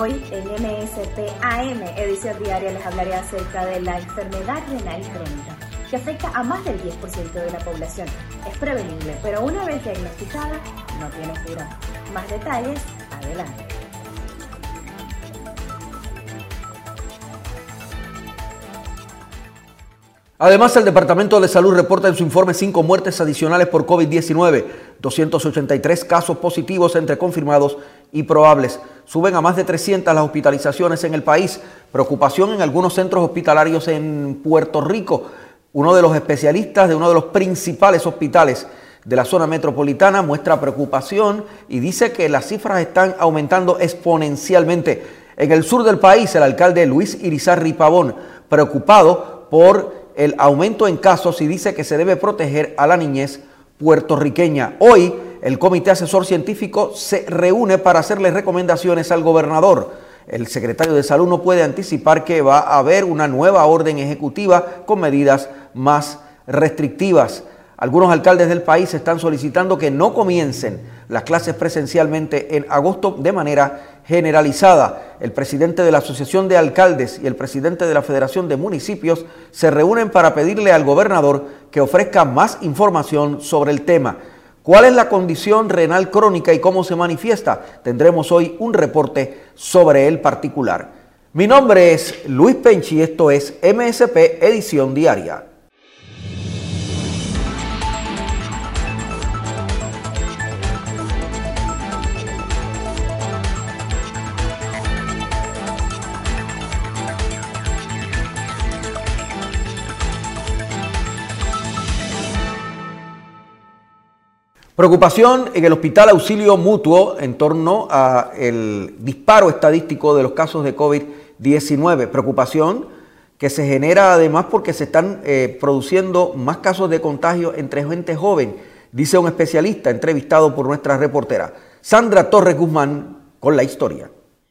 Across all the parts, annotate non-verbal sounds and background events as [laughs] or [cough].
Hoy en MSP AM, edición diaria, les hablaré acerca de la enfermedad renal crónica, que afecta a más del 10% de la población. Es prevenible, pero una vez diagnosticada, no tiene cura. Más detalles, adelante. Además, el Departamento de Salud reporta en su informe cinco muertes adicionales por COVID-19, 283 casos positivos entre confirmados y probables. Suben a más de 300 las hospitalizaciones en el país. Preocupación en algunos centros hospitalarios en Puerto Rico. Uno de los especialistas de uno de los principales hospitales de la zona metropolitana muestra preocupación y dice que las cifras están aumentando exponencialmente. En el sur del país, el alcalde Luis Irizarri Pavón, preocupado por el aumento en casos y dice que se debe proteger a la niñez puertorriqueña. Hoy el Comité Asesor Científico se reúne para hacerle recomendaciones al gobernador. El secretario de Salud no puede anticipar que va a haber una nueva orden ejecutiva con medidas más restrictivas. Algunos alcaldes del país están solicitando que no comiencen las clases presencialmente en agosto de manera generalizada. El presidente de la Asociación de Alcaldes y el presidente de la Federación de Municipios se reúnen para pedirle al gobernador que ofrezca más información sobre el tema. ¿Cuál es la condición renal crónica y cómo se manifiesta? Tendremos hoy un reporte sobre el particular. Mi nombre es Luis Penchi esto es MSP Edición Diaria. Preocupación en el Hospital Auxilio Mutuo en torno al disparo estadístico de los casos de COVID-19. Preocupación que se genera además porque se están eh, produciendo más casos de contagio entre gente joven, dice un especialista entrevistado por nuestra reportera Sandra Torres Guzmán con la historia.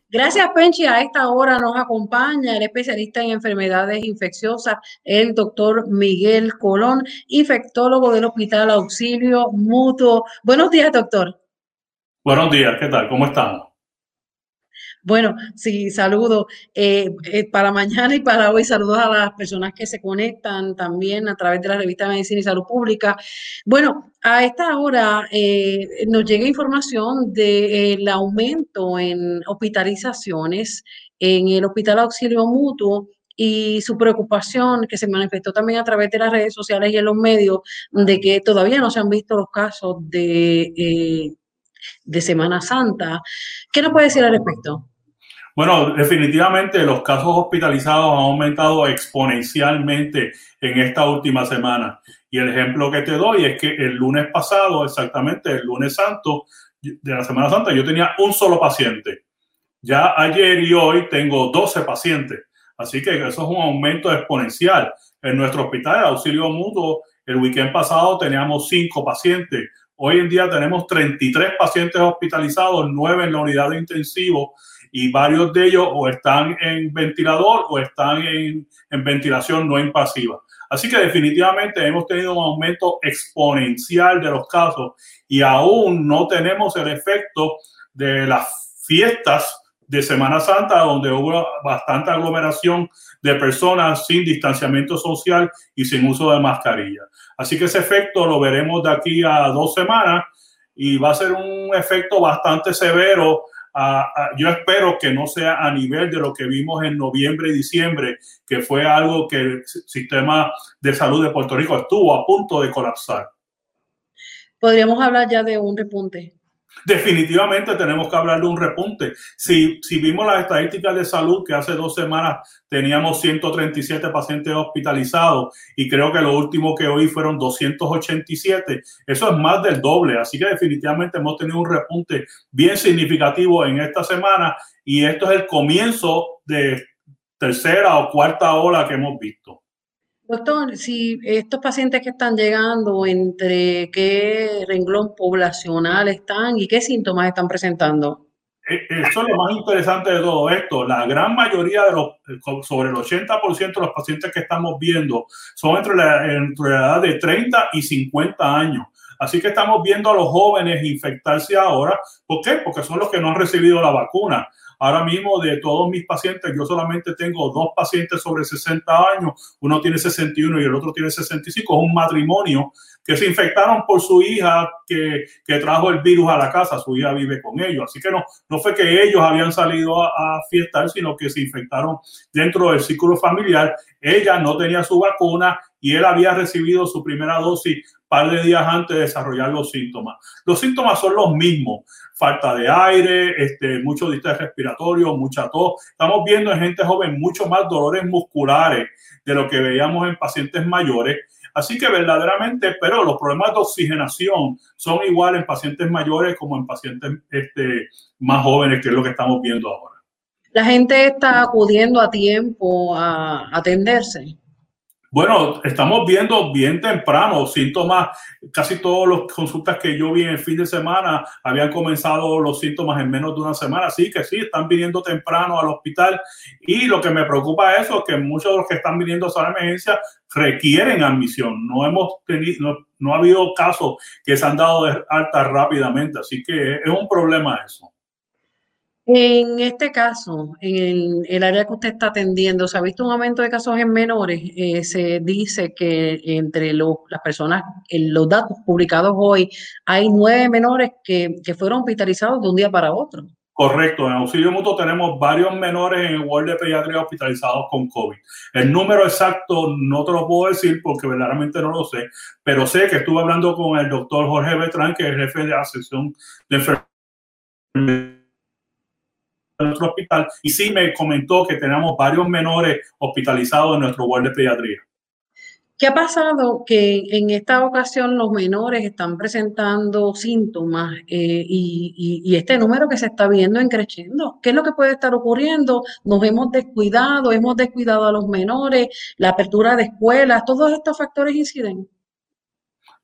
Gracias, Penchi. A esta hora nos acompaña el especialista en enfermedades infecciosas, el doctor Miguel Colón, infectólogo del Hospital Auxilio Mutuo. Buenos días, doctor. Buenos días, ¿qué tal? ¿Cómo estamos? Bueno, sí, saludo eh, eh, para mañana y para hoy. Saludos a las personas que se conectan también a través de la revista Medicina y Salud Pública. Bueno, a esta hora eh, nos llega información del aumento en hospitalizaciones en el Hospital Auxilio Mutuo y su preocupación que se manifestó también a través de las redes sociales y en los medios de que todavía no se han visto los casos de, de Semana Santa. ¿Qué nos puede decir al respecto? Bueno, definitivamente los casos hospitalizados han aumentado exponencialmente en esta última semana. Y el ejemplo que te doy es que el lunes pasado, exactamente el lunes santo de la Semana Santa, yo tenía un solo paciente. Ya ayer y hoy tengo 12 pacientes. Así que eso es un aumento exponencial. En nuestro hospital, auxilio mutuo, el weekend pasado teníamos 5 pacientes. Hoy en día tenemos 33 pacientes hospitalizados, 9 en la unidad de intensivo y varios de ellos o están en ventilador o están en, ventilación no invasiva. Así que definitivamente hemos tenido un aumento exponencial de los casos y aún no tenemos el efecto de las fiestas de Semana Santa, donde hubo bastante aglomeración de personas sin distanciamiento social y sin uso de mascarilla. Así que ese efecto lo veremos de aquí a dos semanas y va a ser un efecto bastante severo yo espero que no sea a nivel de lo que vimos en noviembre y diciembre, que fue algo que el sistema de salud de Puerto Rico estuvo a punto de colapsar. Podríamos hablar ya de un repunte. Definitivamente tenemos que hablar de un repunte. Si, si vimos las estadísticas de salud que hace dos semanas teníamos 137 pacientes hospitalizados y creo que lo último que hoy fueron 287, eso es más del doble. Así que definitivamente hemos tenido un repunte bien significativo en esta semana y esto es el comienzo de tercera o cuarta ola que hemos visto. Doctor, si estos pacientes que están llegando, ¿entre qué renglón poblacional están y qué síntomas están presentando? E, eso es lo más interesante de todo esto. La gran mayoría de los, sobre el 80% de los pacientes que estamos viendo son entre la, entre la edad de 30 y 50 años. Así que estamos viendo a los jóvenes infectarse ahora. ¿Por qué? Porque son los que no han recibido la vacuna. Ahora mismo de todos mis pacientes, yo solamente tengo dos pacientes sobre 60 años, uno tiene 61 y el otro tiene 65, es un matrimonio que se infectaron por su hija que, que trajo el virus a la casa, su hija vive con ellos, así que no, no fue que ellos habían salido a, a fiestar, sino que se infectaron dentro del círculo familiar, ella no tenía su vacuna y él había recibido su primera dosis par de días antes de desarrollar los síntomas. Los síntomas son los mismos, falta de aire, este, mucho distrés respiratorio, mucha tos. Estamos viendo en gente joven mucho más dolores musculares de lo que veíamos en pacientes mayores. Así que verdaderamente, pero los problemas de oxigenación son igual en pacientes mayores como en pacientes este, más jóvenes, que es lo que estamos viendo ahora. La gente está acudiendo a tiempo a atenderse. Bueno, estamos viendo bien temprano síntomas. Casi todas las consultas que yo vi en el fin de semana habían comenzado los síntomas en menos de una semana. Así que sí, están viniendo temprano al hospital. Y lo que me preocupa es eso, que muchos de los que están viniendo a la emergencia requieren admisión. No hemos tenido, no, ha habido casos que se han dado de alta rápidamente. Así que es un problema eso. En este caso, en el, área que usted está atendiendo, ¿se ha visto un aumento de casos en menores? Eh, se dice que entre las personas, en los datos publicados hoy, hay nueve menores que, fueron hospitalizados de un día para otro. Correcto, en auxilio mutuo tenemos varios menores en el World de Pediatría hospitalizados con COVID. El número exacto no te lo puedo decir porque verdaderamente no lo sé, pero sé que estuve hablando con el doctor Jorge Betrán, que es jefe de la sección de enfermedades nuestro hospital y sí me comentó que tenemos varios menores hospitalizados en nuestro ward de pediatría. ¿Qué ha pasado? Que en esta ocasión los menores están presentando síntomas eh, y, y, este número que se está viendo en creciendo. ¿Qué es lo que puede estar ocurriendo? Nos hemos descuidado, hemos descuidado a los menores, la apertura de escuelas, todos estos factores inciden.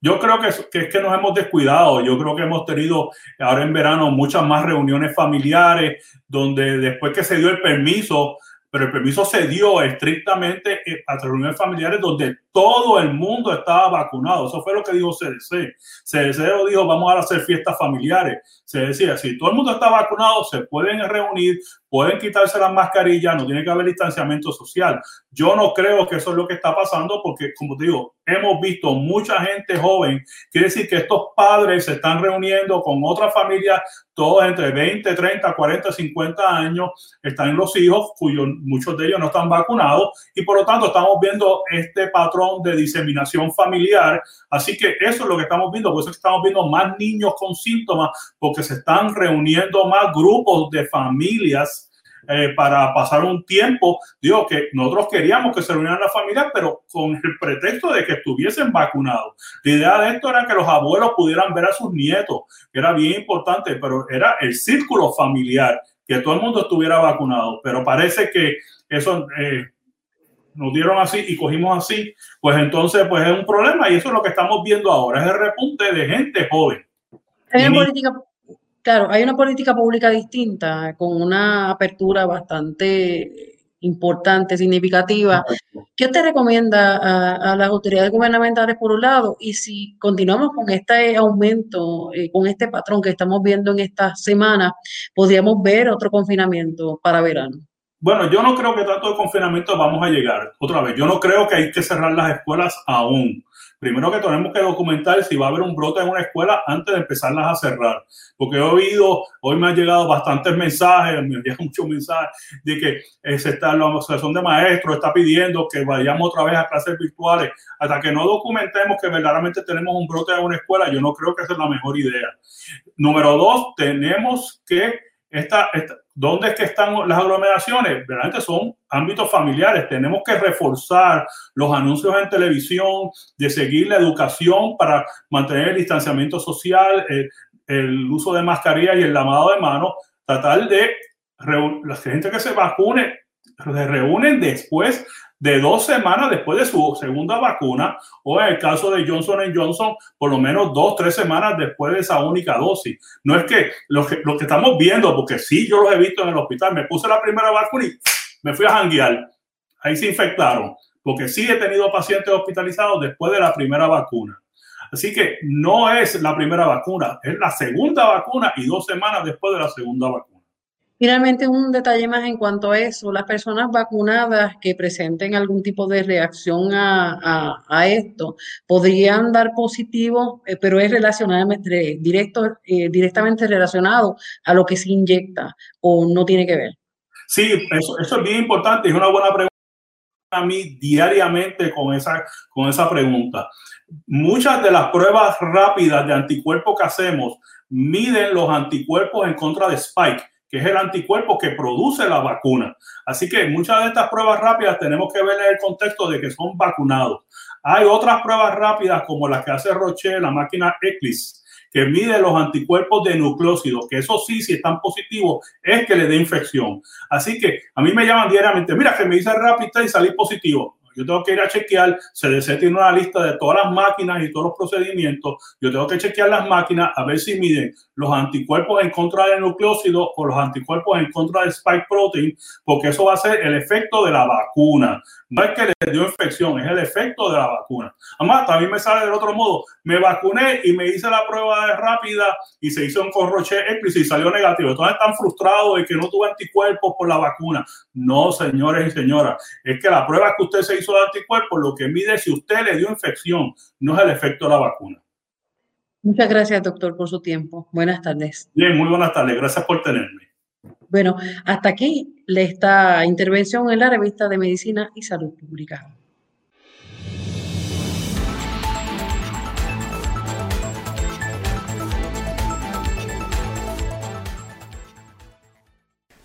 Yo creo que, es que nos hemos descuidado. Yo creo que hemos tenido ahora en verano muchas más reuniones familiares donde después que se dio el permiso, pero el permiso se dio estrictamente eh, a reuniones familiares donde todo el mundo estaba vacunado. Eso fue lo que dijo CDC. CDC dijo, vamos a hacer fiestas familiares. Se decía, si todo el mundo está vacunado, se pueden reunir, pueden quitarse las mascarillas, no tiene que haber distanciamiento social. Yo no creo que eso es lo que está pasando porque, como te digo, hemos visto mucha gente joven. Quiere decir que estos padres se están reuniendo con otras familias, todos entre 20, 30, 40, 50 años. Están los hijos, cuyos muchos de ellos no están vacunados y por lo tanto estamos viendo este patrón de diseminación familiar. Así que eso es lo que estamos viendo. Por eso estamos viendo más niños con síntomas porque se están reuniendo más grupos de familias eh, para pasar un tiempo. Digo que nosotros queríamos que se reunieran las familias, pero con el pretexto de que estuviesen vacunados. La idea de esto era que los abuelos pudieran ver a sus nietos, que era bien importante, pero era el círculo familiar, que todo el mundo estuviera vacunado. Pero parece que eso... Eh, nos dieron así y cogimos así, pues entonces pues es un problema y eso es lo que estamos viendo ahora, es el repunte de gente joven. política Claro, hay una política pública distinta, con una apertura bastante importante, significativa. ¿Qué te recomienda a, las autoridades gubernamentales por un lado? Y si continuamos con este aumento, eh, con este patrón que estamos viendo en esta semana, podríamos ver otro confinamiento para verano. Bueno, yo no creo que tanto de confinamiento vamos a llegar otra vez. Yo no creo que hay que cerrar las escuelas aún. Primero que tenemos que documentar si va a haber un brote en una escuela antes de empezarlas a cerrar. Porque he oído, hoy me han llegado bastantes mensajes, me envían [laughs] muchos mensajes de que se está, la asociación de maestros está pidiendo que vayamos otra vez a clases virtuales. Hasta que no documentemos que verdaderamente tenemos un brote en una escuela, yo no creo que esa es la mejor idea. Número dos, tenemos que esta, esta ¿Dónde es que están las aglomeraciones? Realmente son ámbitos familiares. Tenemos que reforzar los anuncios en televisión, de seguir la educación para mantener el distanciamiento social, el, uso de mascarilla y el lavado de manos. Tratar de la gente que se vacune, se reúnen después de dos semanas después de su segunda vacuna o en el caso de Johnson Johnson, por lo menos dos, tres semanas después de esa única dosis. No es que lo que, lo que estamos viendo, porque sí, yo los he visto en el hospital, me puse la primera vacuna y me fui a janguear. Ahí se infectaron, porque sí he tenido pacientes hospitalizados después de la primera vacuna. Así que no es la primera vacuna, es la segunda vacuna y dos semanas después de la segunda vacuna. Finalmente, un detalle más en cuanto a eso, las personas vacunadas que presenten algún tipo de reacción a, esto podrían dar positivo, eh, pero es relacionadamente directo, eh, directamente relacionado a lo que se inyecta o no tiene que ver. Sí, eso, eso es bien importante, es una buena pregunta a mí diariamente con esa, con esa pregunta. Muchas de las pruebas rápidas de anticuerpos que hacemos miden los anticuerpos en contra de Spike que es el anticuerpo que produce la vacuna. Así que muchas de estas pruebas rápidas tenemos que ver en el contexto de que son vacunados. Hay otras pruebas rápidas como las que hace Roche, la máquina Eclipse, que mide los anticuerpos de nucleócidos, que eso sí, si están positivos, es que le dé infección. Así que a mí me llaman diariamente, mira que me dice rápido y salí positivo yo tengo que ir a chequear, CDC tiene una lista de todas las máquinas y todos los procedimientos, yo tengo que chequear las máquinas a ver si miden los anticuerpos en contra del nucleócido o los anticuerpos en contra del spike protein, porque eso va a ser el efecto de la vacuna. No es que le dio infección, es el efecto de la vacuna. Además, también me sale del otro modo. Me vacuné y me hice la prueba rápida y se hizo un corroche y salió negativo. Entonces están frustrados de que no tuve anticuerpos por la vacuna. No, señores y señoras. Es que la prueba que usted se hizo de anticuerpos lo que mide si usted le dio infección, no es el efecto de la vacuna. Muchas gracias, doctor, por su tiempo. Buenas tardes. Bien, muy buenas tardes. Gracias por tenerme. Bueno, hasta aquí esta intervención en la revista de Medicina y Salud Pública.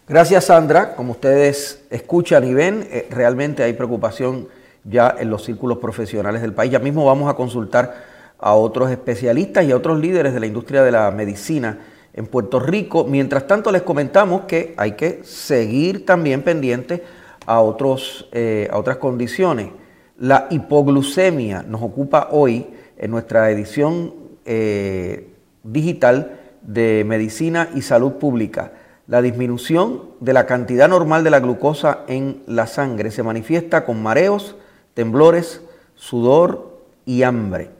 Gracias Sandra, como ustedes escuchan y ven, eh, realmente hay preocupación ya en los círculos profesionales del país. Ya mismo vamos a consultar a otros especialistas y a otros líderes de la industria de la medicina en Puerto Rico. Mientras tanto, les comentamos que hay que seguir también pendiente a, otros, eh, a otras condiciones. La hipoglucemia nos ocupa hoy en nuestra edición eh, digital de Medicina y Salud Pública. La disminución de la cantidad normal de la glucosa en la sangre se manifiesta con mareos, temblores, sudor y hambre.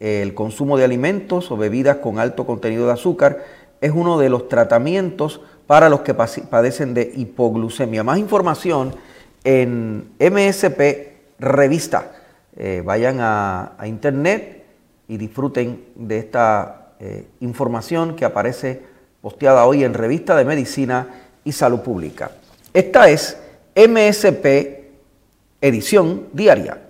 El consumo de alimentos o bebidas con alto contenido de azúcar es uno de los tratamientos para los que padecen de hipoglucemia. Más información en MSP Revista. Eh, vayan a, internet y disfruten de esta eh, información que aparece posteada hoy en Revista de Medicina y Salud Pública. Esta es MSP Edición Diaria.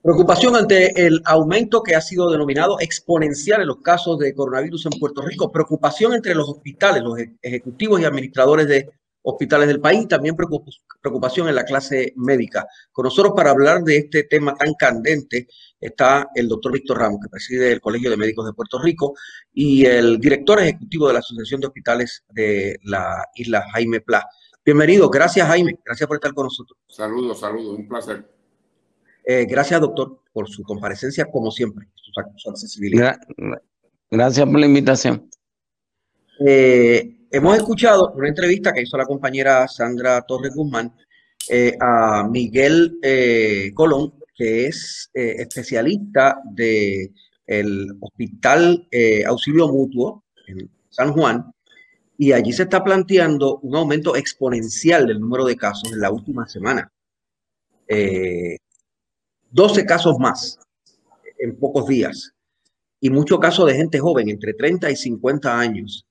Preocupación ante el aumento que ha sido denominado exponencial en los casos de coronavirus en Puerto Rico. Preocupación entre los hospitales, los ejecutivos y administradores de hospitales del país. También preocupación en la clase médica. Con nosotros para hablar de este tema tan candente está el doctor Víctor Ramos, que preside el Colegio de Médicos de Puerto Rico, y el director ejecutivo de la Asociación de Hospitales de la isla, Jaime Pla. Bienvenido. Gracias, Jaime. Gracias por estar con nosotros. Saludos, saludos. Un placer. Eh, gracias, doctor, por su comparecencia, como siempre, su, accesibilidad. Gracias por la invitación. Eh, hemos escuchado una entrevista que hizo la compañera Sandra Torres Guzmán eh, a Miguel Colón, que es especialista del Hospital Auxilio Mutuo en San Juan, y allí se está planteando un aumento exponencial del número de casos en la última semana. 12 eh, casos más en pocos días y muchos casos de gente joven, entre 30 y 50 años.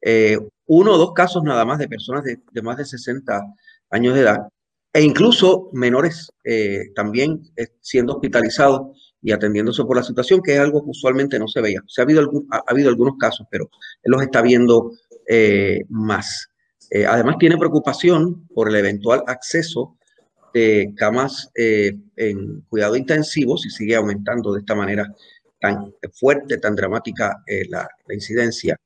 Eh, uno o dos casos nada más de personas de, más de 60 años de edad e incluso menores eh, también siendo hospitalizados y atendiéndose por la situación, que es algo que usualmente no se veía. Se ha, habido ha, habido algunos casos, pero él los está viendo eh, más. Eh, además, tiene preocupación por el eventual acceso de camas eh, en cuidado intensivo si sigue aumentando de esta manera tan fuerte, tan dramática la, incidencia.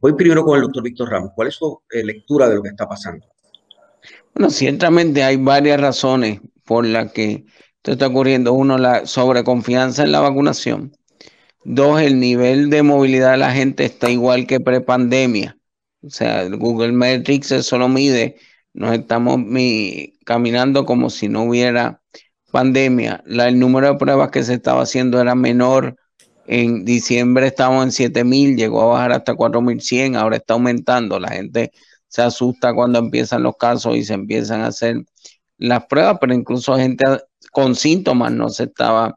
Voy primero con el doctor Víctor Ramos. ¿Cuál es su lectura de lo que está pasando? Bueno, ciertamente hay varias razones por las que esto está ocurriendo. Uno, la sobreconfianza en la vacunación. Dos, el nivel de movilidad de la gente está igual que prepandemia. O sea, Google Metrics eso lo mide. Nos estamos caminando como si no hubiera pandemia. La, el número de pruebas que se estaba haciendo era menor. En diciembre estábamos en 7000, llegó a bajar hasta 4100, ahora está aumentando. La gente se asusta cuando empiezan los casos y se empiezan a hacer las pruebas, pero incluso gente con síntomas no se estaba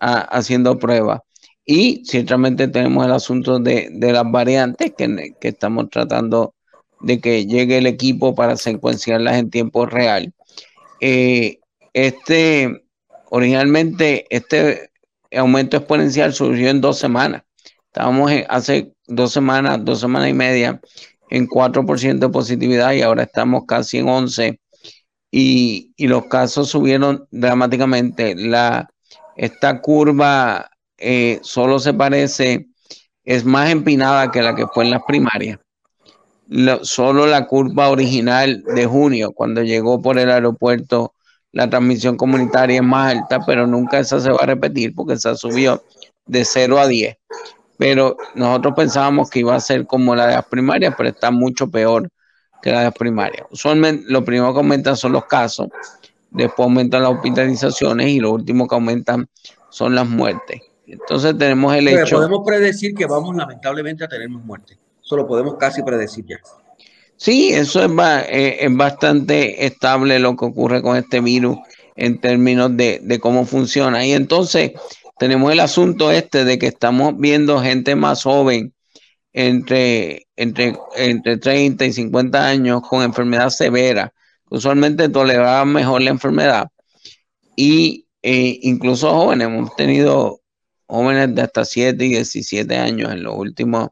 haciendo pruebas. Y ciertamente tenemos el asunto de, las variantes que, estamos tratando de que llegue el equipo para secuenciarlas en tiempo real. Eh, este, originalmente, este aumento exponencial surgió en dos semanas. Estábamos hace dos semanas, dos semanas y media en 4% de positividad y ahora estamos casi en 11 y, y los casos subieron dramáticamente. Esta curva eh, solo se parece, es más empinada que la que fue en las primarias. solo la curva original de junio, cuando llegó por el aeropuerto, la transmisión comunitaria es más alta, pero nunca esa se va a repetir porque esa subió de 0 a 10. Pero nosotros pensábamos que iba a ser como la de las primarias, pero está mucho peor que la de las primarias. Usualmente lo primero que aumentan son los casos, después aumentan las hospitalizaciones y lo último que aumentan son las muertes. Entonces tenemos el hecho. Podemos predecir que vamos lamentablemente a tener más muertes. Eso lo podemos casi predecir ya. Sí, eso es, eh, es bastante estable lo que ocurre con este virus en términos de, de, cómo funciona. Y entonces tenemos el asunto este de que estamos viendo gente más joven, entre, entre, entre 30 y 50 años, con enfermedad severa. Usualmente toleraba mejor la enfermedad. Y eh, incluso jóvenes, hemos tenido jóvenes de hasta 7 y 17 años en los últimos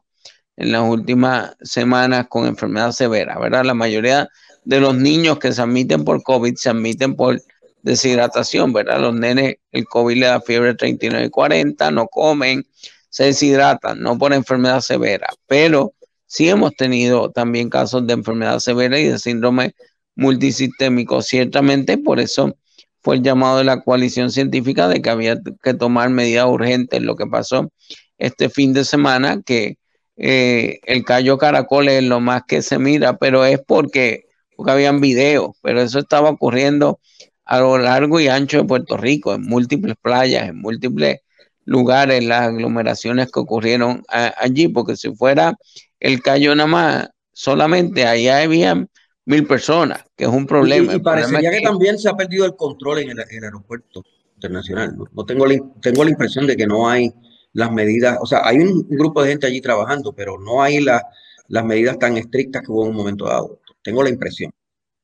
en las últimas semanas con enfermedad severa, ¿verdad? La mayoría de los niños que se admiten por COVID se admiten por deshidratación, ¿verdad? Los nenes, el COVID le da fiebre 39 y 40, no comen, se deshidratan, no por enfermedad severa, pero sí hemos tenido también casos de enfermedad severa y de síndrome multisistémico, ciertamente por eso fue el llamado de la coalición científica de que había que tomar medidas urgentes. Lo que pasó este fin de semana, que eh, el Cayo Caracol es lo más que se mira, pero es porque, porque habían videos, pero eso estaba ocurriendo a lo largo y ancho de Puerto Rico, en múltiples playas, en múltiples lugares, las aglomeraciones que ocurrieron allí, porque si fuera el Cayo nada más, solamente allá habían mil personas, que es un problema. Y, parecería que, también se ha perdido el control en el, aeropuerto internacional. No, tengo, la, tengo la impresión de que no hay las medidas, o sea, hay un, grupo de gente allí trabajando, pero no hay las medidas tan estrictas que hubo en un momento dado. Tengo la impresión.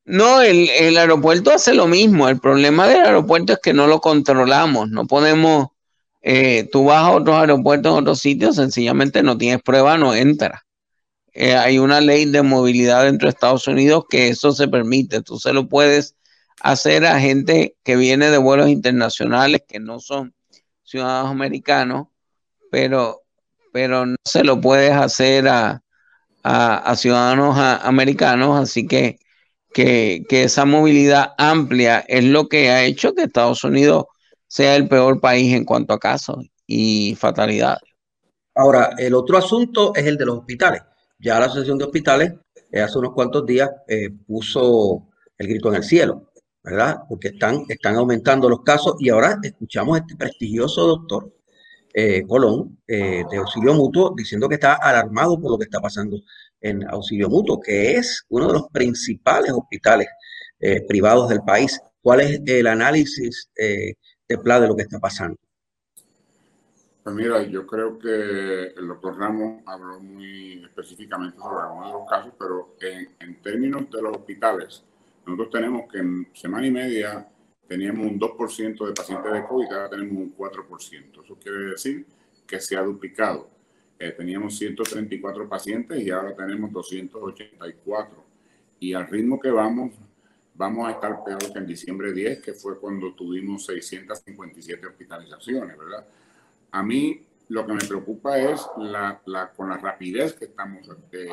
No, el, el, aeropuerto hace lo mismo. El problema del aeropuerto es que no lo controlamos. No podemos, eh, tú vas a otros aeropuertos en otros sitios, sencillamente no tienes prueba, no entras. Eh, hay una ley de movilidad dentro de Estados Unidos que eso se permite. Tú se lo puedes hacer a gente que viene de vuelos internacionales que no son ciudadanos americanos, pero, pero no se lo puedes hacer a, ciudadanos americanos. Así que, que, que esa movilidad amplia es lo que ha hecho que Estados Unidos sea el peor país en cuanto a casos y fatalidades. Ahora, el otro asunto es el de los hospitales. Ya la Asociación de Hospitales eh, hace unos cuantos días eh, puso el grito en el cielo, ¿verdad? Porque están, están aumentando los casos y ahora escuchamos a este prestigioso doctor eh, Colón de auxilio mutuo diciendo que está alarmado por lo que está pasando en Auxilio Mutuo, que es uno de los principales hospitales eh, privados del país. ¿Cuál es el análisis eh, de PLA de lo que está pasando? Pues mira, yo creo que el doctor Ramos habló muy específicamente sobre algunos de los casos, pero en términos de los hospitales, nosotros tenemos que en semana y media teníamos un 2% de pacientes de COVID, ahora tenemos un 4%. Eso quiere decir que se ha duplicado. Eh, teníamos 134 pacientes y ahora tenemos 284. Y al ritmo que vamos, vamos a estar peor que en diciembre 10, que fue cuando tuvimos 657 hospitalizaciones, ¿verdad? A mí lo que me preocupa es la, la con la rapidez que estamos eh, eh,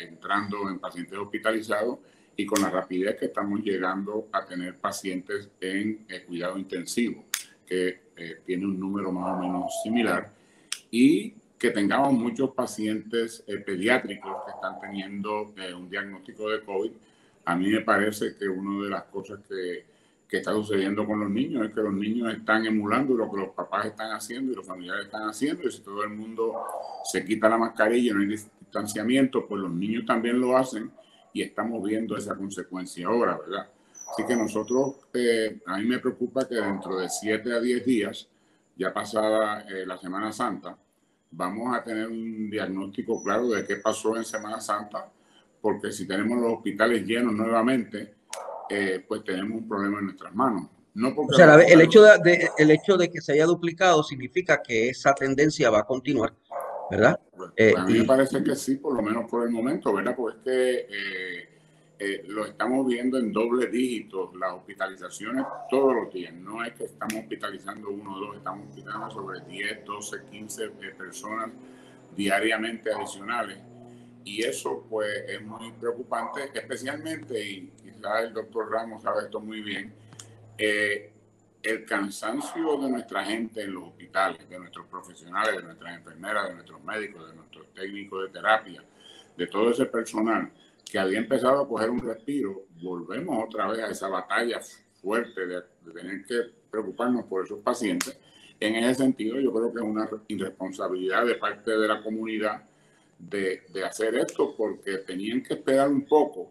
entrando en pacientes hospitalizados y con la rapidez que estamos llegando a tener pacientes en cuidado intensivo, que tiene un número más o menos similar, y que tengamos muchos pacientes eh, pediátricos que están teniendo eh, un diagnóstico de COVID. A mí me parece que una de las cosas que, que, está sucediendo con los niños es que los niños están emulando lo que los papás están haciendo y los familiares están haciendo. Y si todo el mundo se quita la mascarilla no hay distanciamiento, pues los niños también lo hacen y estamos viendo esa consecuencia ahora, ¿verdad? Así que nosotros, eh, a mí me preocupa que dentro de 7 a 10 días, ya pasada la Semana Santa, vamos a tener un diagnóstico claro de qué pasó en Semana Santa, porque si tenemos los hospitales llenos nuevamente, eh, pues tenemos un problema en nuestras manos. No porque o sea, el hecho de, el hecho de que se haya duplicado significa que esa tendencia va a continuar, ¿verdad? Pues, pues a mí me parece que sí, por lo menos por el momento, ¿verdad? Porque es que eh, eh, lo estamos viendo en doble dígito, las hospitalizaciones todos los días. No es que estamos hospitalizando uno o dos, estamos hospitalizando sobre 10, 12, 15 personas diariamente adicionales. Y eso pues es muy preocupante, especialmente, y quizás el doctor Ramos sabe esto muy bien, eh, el cansancio de nuestra gente en los hospitales, de nuestros profesionales, de nuestras enfermeras, de nuestros médicos, de nuestros técnicos de terapia, de todo ese personal que había empezado a coger un respiro, volvemos otra vez a esa batalla fuerte de, tener que preocuparnos por esos pacientes. En ese sentido, yo creo que es una irresponsabilidad de parte de la comunidad de, de, hacer esto porque tenían que esperar un poco,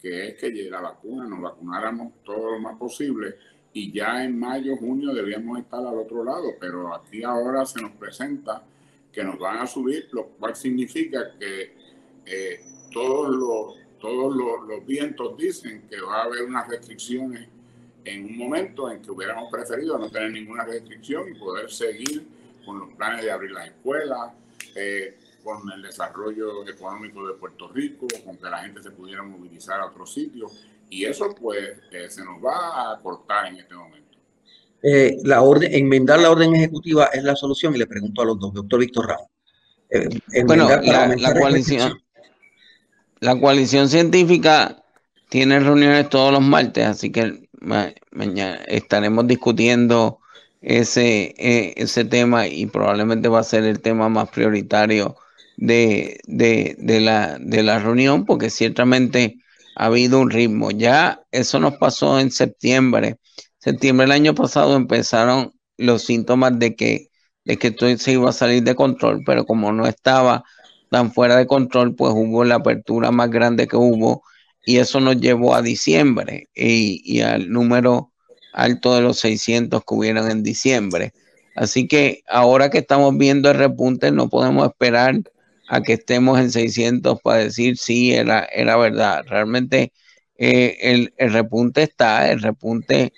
que es que la vacuna, nos vacunáramos todo lo más posible y ya en mayo, junio debíamos estar al otro lado, pero aquí ahora se nos presenta que nos van a subir, lo cual significa que eh, todos los todos los, vientos dicen que va a haber unas restricciones en un momento en que hubiéramos preferido no tener ninguna restricción y poder seguir con los planes de abrir las escuelas, eh, con el desarrollo económico de Puerto Rico, con que la gente se pudiera movilizar a otros sitios. Y eso pues eh, se nos va a cortar en este momento. Eh, la orden, enmendar la orden ejecutiva es la solución y le pregunto a los dos, doctor Víctor Ramos. bueno, la, la coalición, la coalición científica tiene reuniones todos los martes, así que mañana estaremos discutiendo ese, e, ese tema y probablemente va a ser el tema más prioritario de, la, de la reunión, porque ciertamente ha habido un ritmo. Ya eso nos pasó en septiembre. Septiembre del año pasado empezaron los síntomas de que, de que esto se iba a salir de control, pero como no estaba tan fuera de control, pues hubo la apertura más grande que hubo y eso nos llevó a diciembre y, al número alto de los 600 que hubieron en diciembre. Así que ahora que estamos viendo el repunte, no podemos esperar a que estemos en 600 para decir sí, era, era verdad. Realmente eh, el, el, repunte está, el repunte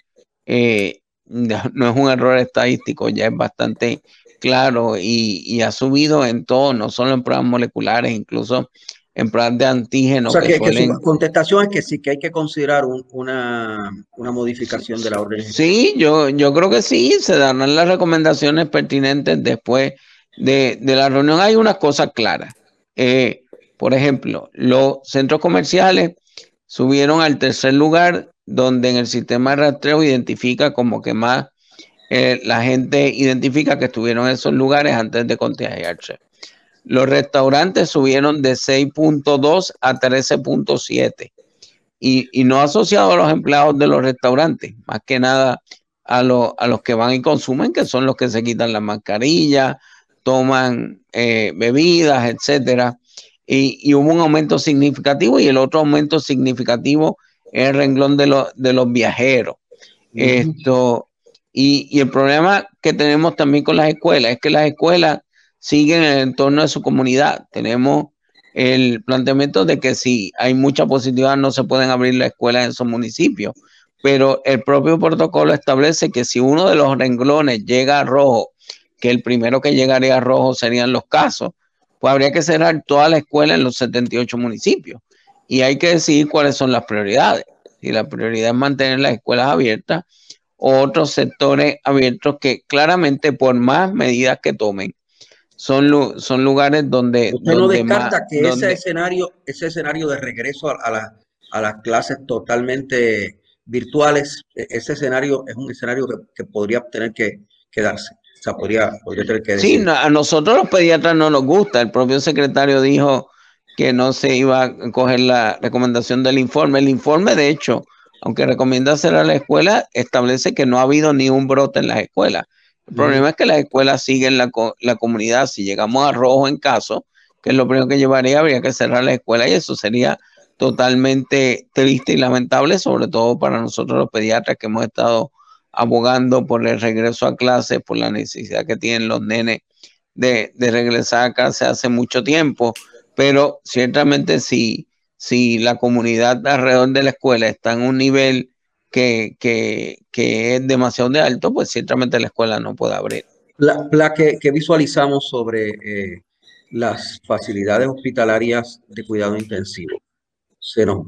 eh, no [laughs] es un error estadístico, ya es bastante claro y, ha subido en todo, no solo en pruebas moleculares, incluso en pruebas de antígenos. O sea, que, su contestación es que sí, que hay que considerar una, modificación de la orden. Sí, yo, yo creo que sí, se darán las recomendaciones pertinentes después de, la reunión. Hay unas cosas claras. Eh, por ejemplo, los centros comerciales subieron al tercer lugar, donde en el sistema de rastreo identifica como que más eh, la gente identifica que estuvieron en esos lugares antes de contagiarse. Los restaurantes subieron de 6.2 a 13.7 y, no asociado a los empleados de los restaurantes, más que nada a, a los que van y consumen, que son los que se quitan la mascarilla, toman eh, bebidas, etcétera. y, hubo un aumento significativo y el otro aumento significativo es el renglón de, de los viajeros. Esto, y, y, el problema que tenemos también con las escuelas es que las escuelas siguen en el entorno de su comunidad. Tenemos el planteamiento de que si hay mucha positividad no se pueden abrir las escuelas en esos municipios, pero el propio protocolo establece que si uno de los renglones llega a rojo, que el primero que llegaría a rojo serían los casos, pues habría que cerrar toda la escuela en los 78 municipios. Y hay que decidir cuáles son las prioridades. Si la prioridad es mantener las escuelas abiertas o otros sectores abiertos que claramente por más medidas que tomen, son, son lugares donde... Usted no descarta que ese, escenario, ese escenario de regreso a, a las clases totalmente virtuales, e, ese escenario es un escenario que, podría tener que quedarse. Sea, podría, podría tener que decir. Sí, a nosotros los pediatras no nos gusta. El propio secretario dijo que no se iba a coger la recomendación del informe. El informe, de hecho, aunque recomienda hacer a la escuela, establece que no ha habido ni un brote en las escuelas. El problema es que las escuelas siguen la, la comunidad. Si llegamos a rojo en caso, que es lo primero que llevaría, habría que cerrar la escuela y eso sería totalmente triste y lamentable, sobre todo para nosotros los pediatras que hemos estado abogando por el regreso a clases, por la necesidad que tienen los nenes de, regresar a casa hace mucho tiempo, pero ciertamente si, si la comunidad alrededor de la escuela está en un nivel que, es demasiado de alto, pues ciertamente la escuela no puede abrir. La, que, visualizamos sobre eh, las facilidades hospitalarias de cuidado intensivo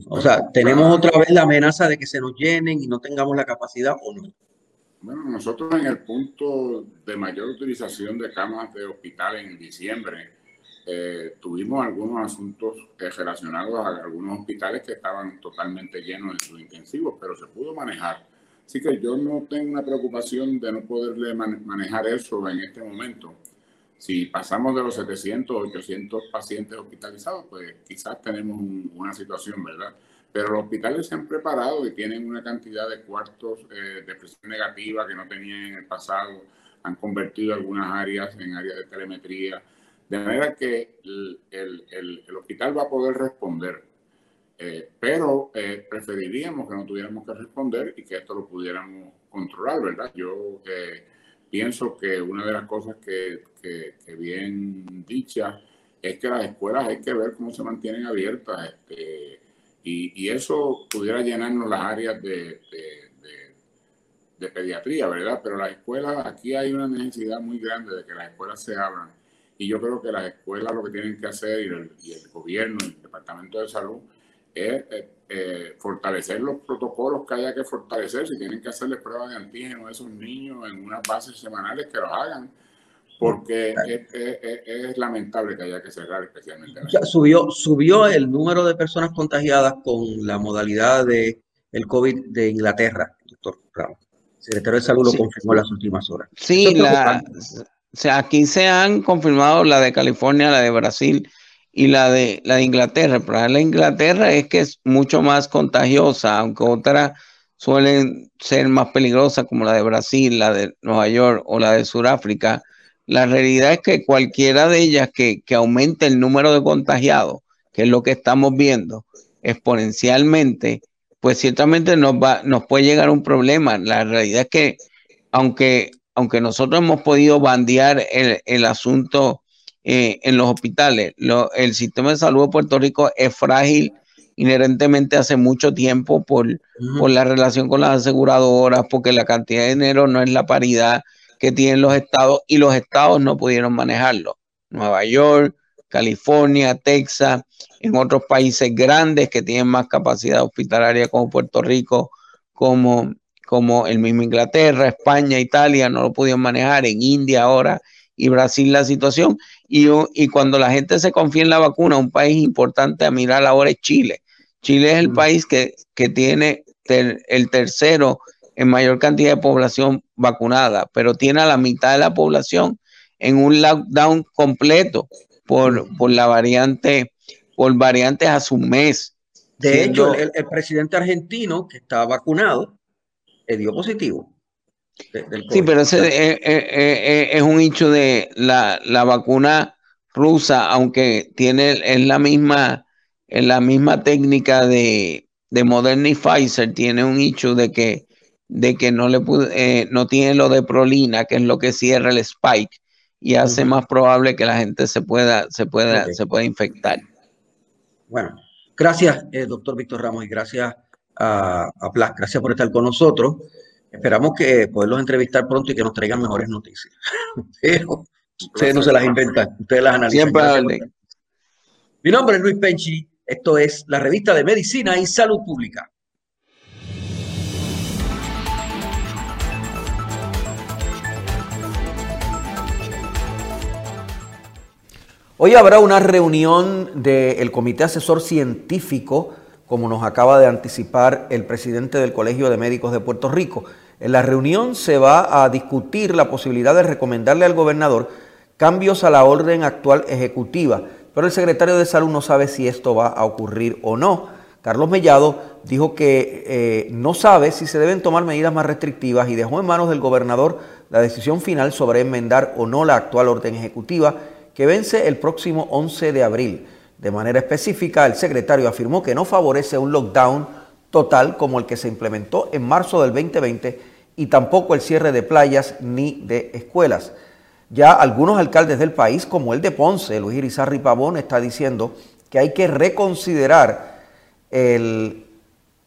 o sea, tenemos otra vez la amenaza de que se nos llenen y no tengamos la capacidad o no. Bueno, nosotros en el punto de mayor utilización de camas de hospital en diciembre, eh, tuvimos algunos asuntos relacionados a algunos hospitales que estaban totalmente llenos en sus intensivos, pero se pudo manejar. Así que yo no tengo una preocupación de no poderle manejar eso en este momento. Si pasamos de los 700 800 pacientes hospitalizados, pues quizás tenemos una situación, ¿verdad? Pero los hospitales se han preparado y tienen una cantidad de cuartos eh, de presión negativa que no tenían en el pasado, han convertido algunas áreas en áreas de telemetría, de manera que el, hospital va a poder responder. Eh, pero eh, preferiríamos que no tuviéramos que responder y que esto lo pudiéramos controlar, ¿verdad? Yo pienso que una de las cosas que, bien dicha es que las escuelas hay que ver cómo se mantienen abiertas este, y, eso pudiera llenarnos las áreas de, de, pediatría, ¿verdad? Pero las escuelas, aquí hay una necesidad muy grande de que las escuelas se abran y yo creo que las escuelas lo que tienen que hacer y el, y el gobierno, Departamento de Salud, es eh, eh, fortalecer los protocolos que haya que fortalecer. Si tienen que hacerle pruebas de antígeno a esos niños en unas bases semanales, que lo hagan. Porque es, lamentable que haya que cerrar especialmente. subió, subió el número de personas contagiadas con la modalidad de el COVID de Inglaterra, doctor Ramos. El secretario de Salud lo confirmó en las últimas horas. Sí, la, o sea, aquí se han confirmado la de California, la de Brasil y la de, la de Inglaterra. De la Inglaterra es que es mucho más contagiosa, aunque otras suelen ser más peligrosas, como la de Brasil, la de Nueva York o la de Sudáfrica. La realidad es que cualquiera de ellas que, que aumente el número de contagiados, que es lo que estamos viendo exponencialmente, pues ciertamente nos, va, nos puede llegar un problema. La realidad es que aunque, aunque nosotros hemos podido bandear el, el asunto eh, en los hospitales. el sistema de salud de Puerto Rico es frágil inherentemente hace mucho tiempo por, por la relación con las aseguradoras, porque la cantidad de dinero no es la paridad que tienen los estados y los estados no pudieron manejarlo. Nueva York, California, Texas, en otros países grandes que tienen más capacidad hospitalaria como Puerto Rico, como, como el mismo Inglaterra, España, Italia, no lo pudieron manejar, en India ahora y Brasil la situación. Y, y cuando la gente se confía en la vacuna, un país importante a mirar ahora es Chile. Chile es el mm. país que, tiene el tercero en mayor cantidad de población vacunada, pero tiene a la mitad de la población en un lockdown completo por, por la variante, por variantes a su mes. De hecho, el, presidente argentino que estaba vacunado le dio positivo. Sí, pero ese es, un hecho de la, vacuna rusa, aunque tiene es la misma, en la misma técnica de, de Moderna y Pfizer, tiene un hecho de que, de que no, le eh, no tiene lo de prolina, que es lo que cierra el spike y hace más probable que la gente se pueda, se pueda, se pueda infectar. Bueno, gracias, eh, doctor Víctor Ramos, y gracias a, a Plas. Gracias por estar con nosotros. Esperamos que poderlos entrevistar pronto y que nos traigan mejores noticias. [laughs] Pero ustedes no se las inventan, ustedes las analizan. Siempre Mi nombre es Luis Penchi. Esto es la revista de Medicina y Salud Pública. Hoy habrá una reunión del Comité Asesor Científico, como nos acaba de anticipar el presidente del Colegio de Médicos de Puerto Rico. En la reunión se va a discutir la posibilidad de recomendarle al gobernador cambios a la orden actual ejecutiva, pero el secretario de Salud no sabe si esto va a ocurrir o no. Carlos Mellado dijo que eh, no sabe si se deben tomar medidas más restrictivas y dejó en manos del gobernador la decisión final sobre enmendar o no la actual orden ejecutiva que vence el próximo 11 de abril. De manera específica, el secretario afirmó que no favorece un lockdown total como el que se implementó en marzo del 2020 y tampoco el cierre de playas ni de escuelas. Ya algunos alcaldes del país, como el de Ponce, Luis Irizarri Pavón, está diciendo que hay que reconsiderar el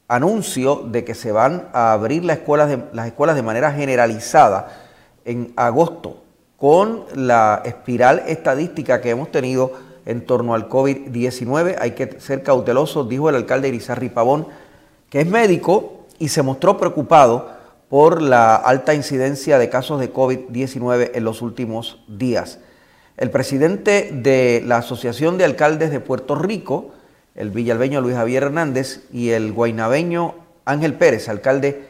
anuncio de que se van a abrir las escuelas de, las escuelas de manera generalizada en agosto con la espiral estadística que hemos tenido en torno al COVID-19. Hay que ser cautelosos, dijo el alcalde Irizarri Pavón, que es médico y se mostró preocupado por la alta incidencia de casos de COVID-19 en los últimos días. El presidente de la Asociación de Alcaldes de Puerto Rico, el villalbeño Luis Javier Hernández, y el guainabeño Ángel Pérez, alcalde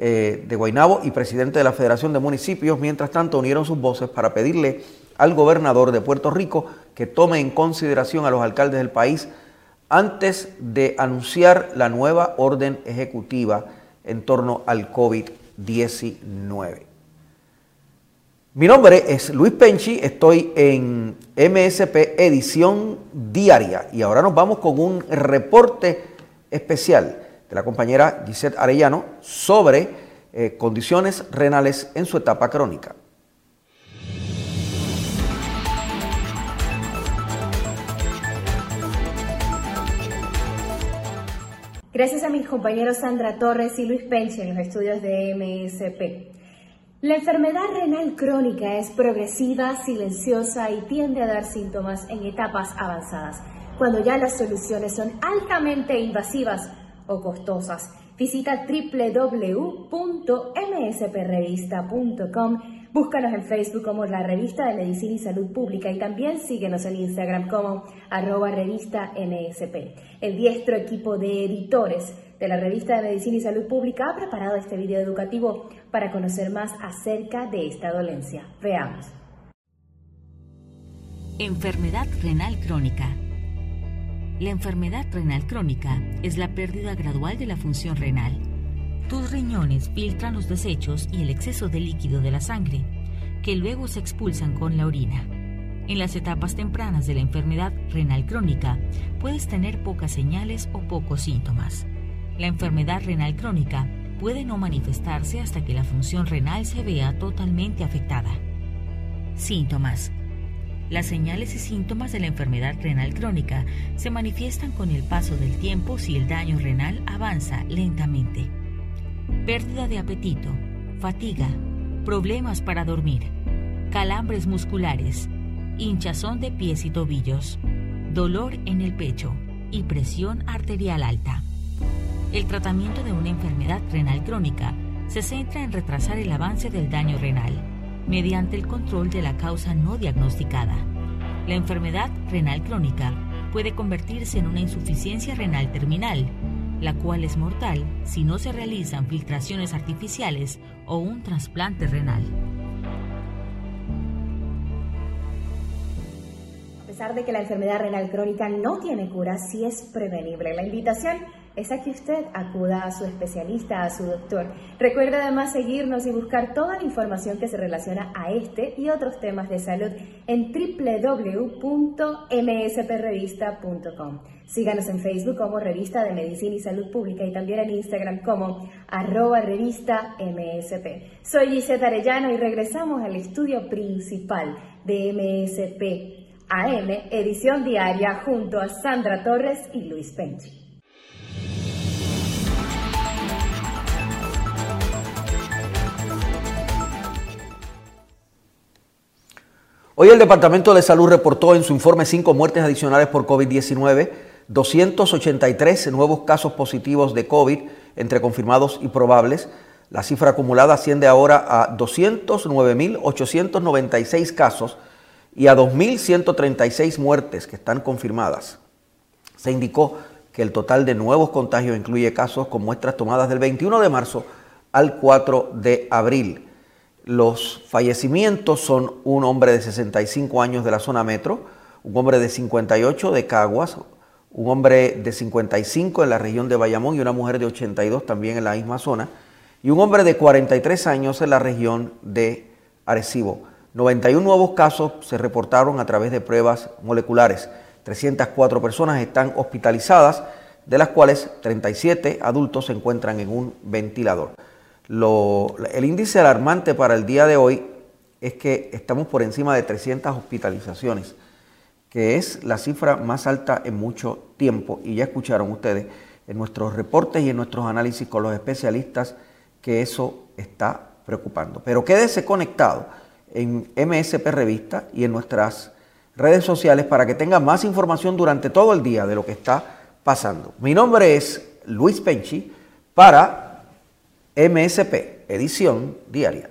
eh, de Guaynabo y presidente de la Federación de Municipios, mientras tanto unieron sus voces para pedirle al gobernador de Puerto Rico que tome en consideración a los alcaldes del país antes de anunciar la nueva orden ejecutiva en torno al COVID-19. Mi nombre es Luis Penchi, estoy en MSP Edición Diaria y ahora nos vamos con un reporte especial de la compañera Gisette Arellano sobre eh, condiciones renales en su etapa crónica. Gracias a mis compañeros Sandra Torres y Luis Penche en los estudios de MSP. La enfermedad renal crónica es progresiva, silenciosa y tiende a dar síntomas en etapas avanzadas, cuando ya las soluciones son altamente invasivas o costosas. Visita www.msprevista.com. Búscanos en Facebook como la Revista de Medicina y Salud Pública y también síguenos en Instagram como arroba revista MSP. El diestro equipo de editores de la Revista de Medicina y Salud Pública ha preparado este video educativo para conocer más acerca de esta dolencia. Veamos. Enfermedad renal crónica la enfermedad renal crónica es la pérdida gradual de la función renal. Tus riñones filtran los desechos y el exceso de líquido de la sangre, que luego se expulsan con la orina. En las etapas tempranas de la enfermedad renal crónica puedes tener pocas señales o pocos síntomas. La enfermedad renal crónica puede no manifestarse hasta que la función renal se vea totalmente afectada. Síntomas. Las señales y síntomas de la enfermedad renal crónica se manifiestan con el paso del tiempo si el daño renal avanza lentamente. Pérdida de apetito, fatiga, problemas para dormir, calambres musculares, hinchazón de pies y tobillos, dolor en el pecho y presión arterial alta. El tratamiento de una enfermedad renal crónica se centra en retrasar el avance del daño renal mediante el control de la causa no diagnosticada. La enfermedad renal crónica puede convertirse en una insuficiencia renal terminal, la cual es mortal si no se realizan filtraciones artificiales o un trasplante renal. A pesar de que la enfermedad renal crónica no tiene cura, sí es prevenible. La invitación es a que usted acuda a su especialista, a su doctor. Recuerde además seguirnos y buscar toda la información que se relaciona a este y otros temas de salud en www.msprevista.com. Síganos en Facebook como Revista de Medicina y Salud Pública y también en Instagram como arroba revista MSP. Soy Gisette Arellano y regresamos al estudio principal de MSP AM, edición diaria, junto a Sandra Torres y Luis Penchi. Hoy el Departamento de Salud reportó en su informe cinco muertes adicionales por COVID-19, 283 nuevos casos positivos de COVID entre confirmados y probables. La cifra acumulada asciende ahora a 209.896 casos y a 2.136 muertes que están confirmadas. Se indicó que el total de nuevos contagios incluye casos con muestras tomadas del 21 de marzo al 4 de abril. Los fallecimientos son un hombre de 65 años de la zona metro, un hombre de 58 de Caguas, un hombre de 55 en la región de Bayamón y una mujer de 82 también en la misma zona, y un hombre de 43 años en la región de Arecibo. 91 nuevos casos se reportaron a través de pruebas moleculares. 304 personas están hospitalizadas, de las cuales 37 adultos se encuentran en un ventilador el índice alarmante para el día de hoy es que estamos por encima de 300 hospitalizaciones, que es la cifra más alta en mucho tiempo. Y ya escucharon ustedes en nuestros reportes y en nuestros análisis con los especialistas que eso está preocupando. Pero quédese conectado en MSP Revista y en nuestras redes sociales para que tenga más información durante todo el día de lo que está pasando. Mi nombre es Luis Penchi para MSP, edición diaria.